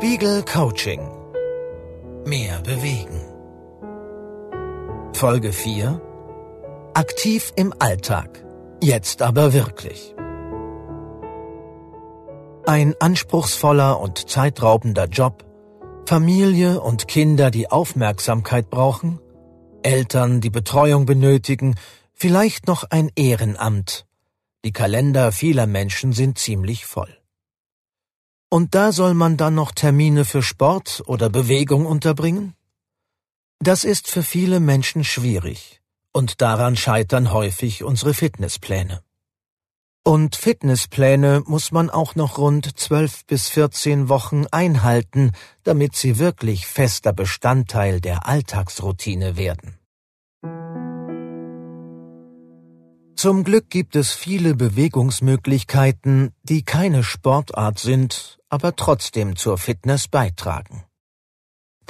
Spiegel Coaching. Mehr bewegen. Folge 4. Aktiv im Alltag. Jetzt aber wirklich. Ein anspruchsvoller und zeitraubender Job, Familie und Kinder, die Aufmerksamkeit brauchen, Eltern, die Betreuung benötigen, vielleicht noch ein Ehrenamt. Die Kalender vieler Menschen sind ziemlich voll. Und da soll man dann noch Termine für Sport oder Bewegung unterbringen? Das ist für viele Menschen schwierig, und daran scheitern häufig unsere Fitnesspläne. Und Fitnesspläne muss man auch noch rund zwölf bis vierzehn Wochen einhalten, damit sie wirklich fester Bestandteil der Alltagsroutine werden. Zum Glück gibt es viele Bewegungsmöglichkeiten, die keine Sportart sind, aber trotzdem zur Fitness beitragen.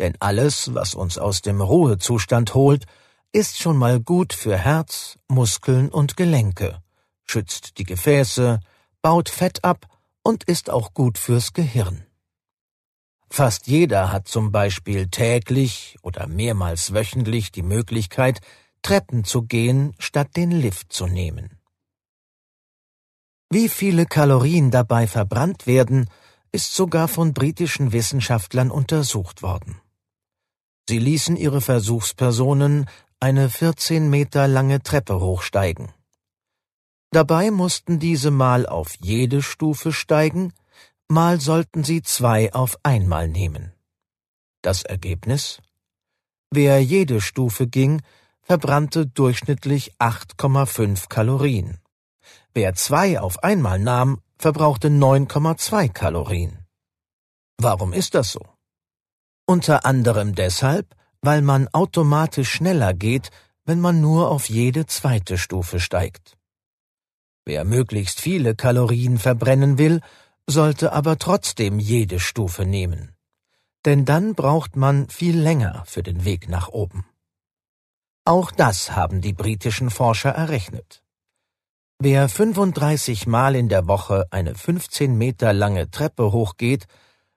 Denn alles, was uns aus dem Ruhezustand holt, ist schon mal gut für Herz, Muskeln und Gelenke, schützt die Gefäße, baut Fett ab und ist auch gut fürs Gehirn. Fast jeder hat zum Beispiel täglich oder mehrmals wöchentlich die Möglichkeit, Treppen zu gehen, statt den Lift zu nehmen. Wie viele Kalorien dabei verbrannt werden, ist sogar von britischen Wissenschaftlern untersucht worden. Sie ließen ihre Versuchspersonen eine 14 Meter lange Treppe hochsteigen. Dabei mussten diese mal auf jede Stufe steigen, mal sollten sie zwei auf einmal nehmen. Das Ergebnis? Wer jede Stufe ging, verbrannte durchschnittlich 8,5 Kalorien. Wer zwei auf einmal nahm, verbrauchte 9,2 Kalorien. Warum ist das so? Unter anderem deshalb, weil man automatisch schneller geht, wenn man nur auf jede zweite Stufe steigt. Wer möglichst viele Kalorien verbrennen will, sollte aber trotzdem jede Stufe nehmen. Denn dann braucht man viel länger für den Weg nach oben. Auch das haben die britischen Forscher errechnet. Wer 35 Mal in der Woche eine 15 Meter lange Treppe hochgeht,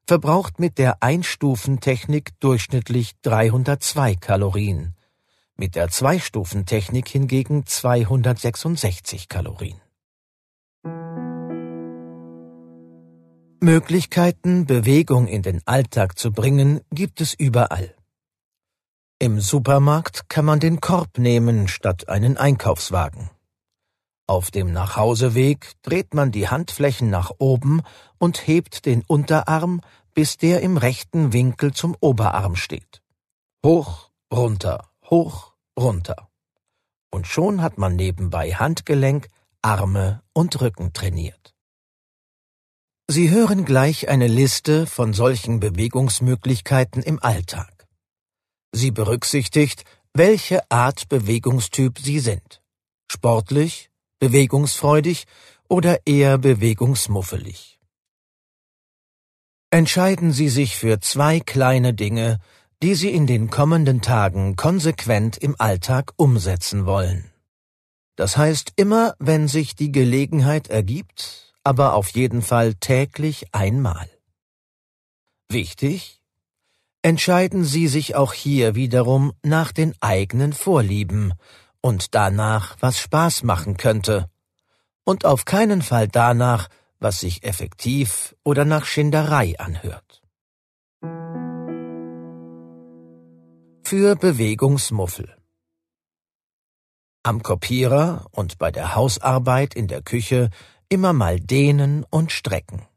verbraucht mit der Einstufentechnik durchschnittlich 302 Kalorien, mit der Zweistufentechnik hingegen 266 Kalorien. Möglichkeiten, Bewegung in den Alltag zu bringen, gibt es überall. Im Supermarkt kann man den Korb nehmen statt einen Einkaufswagen. Auf dem Nachhauseweg dreht man die Handflächen nach oben und hebt den Unterarm, bis der im rechten Winkel zum Oberarm steht. Hoch, runter, hoch, runter. Und schon hat man nebenbei Handgelenk, Arme und Rücken trainiert. Sie hören gleich eine Liste von solchen Bewegungsmöglichkeiten im Alltag. Sie berücksichtigt, welche Art Bewegungstyp Sie sind. Sportlich, bewegungsfreudig oder eher bewegungsmuffelig. Entscheiden Sie sich für zwei kleine Dinge, die Sie in den kommenden Tagen konsequent im Alltag umsetzen wollen. Das heißt immer, wenn sich die Gelegenheit ergibt, aber auf jeden Fall täglich einmal. Wichtig, entscheiden Sie sich auch hier wiederum nach den eigenen Vorlieben und danach, was Spaß machen könnte, und auf keinen Fall danach, was sich effektiv oder nach Schinderei anhört. Für Bewegungsmuffel Am Kopierer und bei der Hausarbeit in der Küche immer mal dehnen und strecken.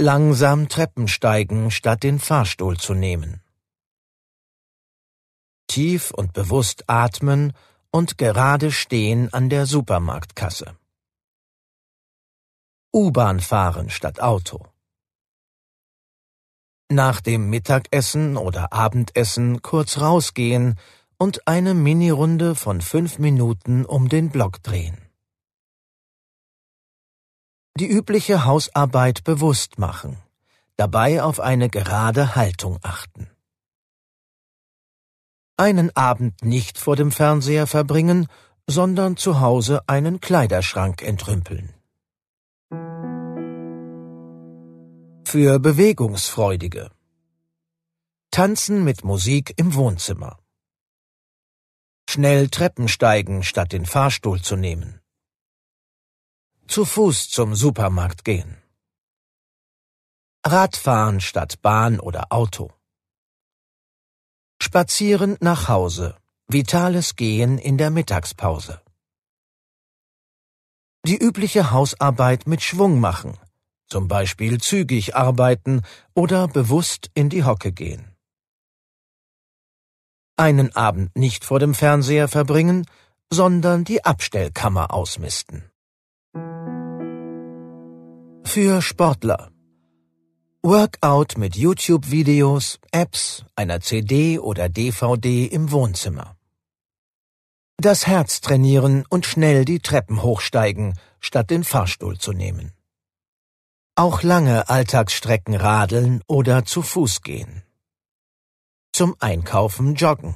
Langsam Treppen steigen, statt den Fahrstuhl zu nehmen. Tief und bewusst atmen und gerade stehen an der Supermarktkasse. U-Bahn fahren statt Auto. Nach dem Mittagessen oder Abendessen kurz rausgehen und eine Minirunde von fünf Minuten um den Block drehen die übliche Hausarbeit bewusst machen, dabei auf eine gerade Haltung achten. Einen Abend nicht vor dem Fernseher verbringen, sondern zu Hause einen Kleiderschrank entrümpeln. Für Bewegungsfreudige. Tanzen mit Musik im Wohnzimmer. Schnell Treppen steigen, statt den Fahrstuhl zu nehmen. Zu Fuß zum Supermarkt gehen. Radfahren statt Bahn oder Auto. Spazieren nach Hause. Vitales Gehen in der Mittagspause. Die übliche Hausarbeit mit Schwung machen, zum Beispiel zügig arbeiten oder bewusst in die Hocke gehen. Einen Abend nicht vor dem Fernseher verbringen, sondern die Abstellkammer ausmisten. Für Sportler Workout mit YouTube-Videos, Apps, einer CD oder DVD im Wohnzimmer. Das Herz trainieren und schnell die Treppen hochsteigen, statt den Fahrstuhl zu nehmen. Auch lange Alltagsstrecken radeln oder zu Fuß gehen. Zum Einkaufen joggen.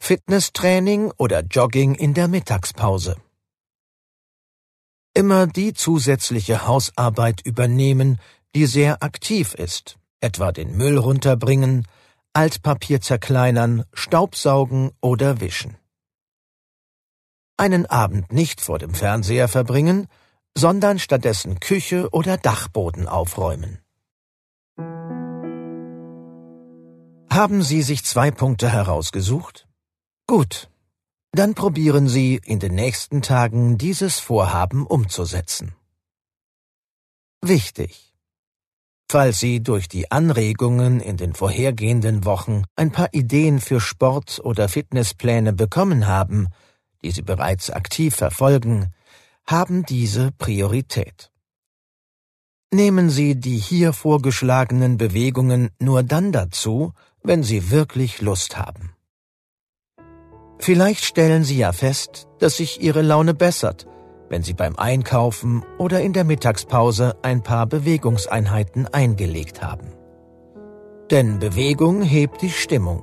Fitnesstraining oder Jogging in der Mittagspause. Immer die zusätzliche Hausarbeit übernehmen, die sehr aktiv ist, etwa den Müll runterbringen, Altpapier zerkleinern, Staubsaugen oder wischen. Einen Abend nicht vor dem Fernseher verbringen, sondern stattdessen Küche oder Dachboden aufräumen. Haben Sie sich zwei Punkte herausgesucht? Gut, dann probieren Sie in den nächsten Tagen dieses Vorhaben umzusetzen. Wichtig. Falls Sie durch die Anregungen in den vorhergehenden Wochen ein paar Ideen für Sport- oder Fitnesspläne bekommen haben, die Sie bereits aktiv verfolgen, haben diese Priorität. Nehmen Sie die hier vorgeschlagenen Bewegungen nur dann dazu, wenn Sie wirklich Lust haben. Vielleicht stellen Sie ja fest, dass sich Ihre Laune bessert wenn Sie beim Einkaufen oder in der Mittagspause ein paar Bewegungseinheiten eingelegt haben. Denn Bewegung hebt die Stimmung,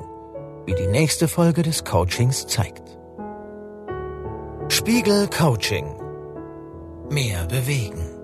wie die nächste Folge des Coachings zeigt. Spiegel Coaching. Mehr bewegen.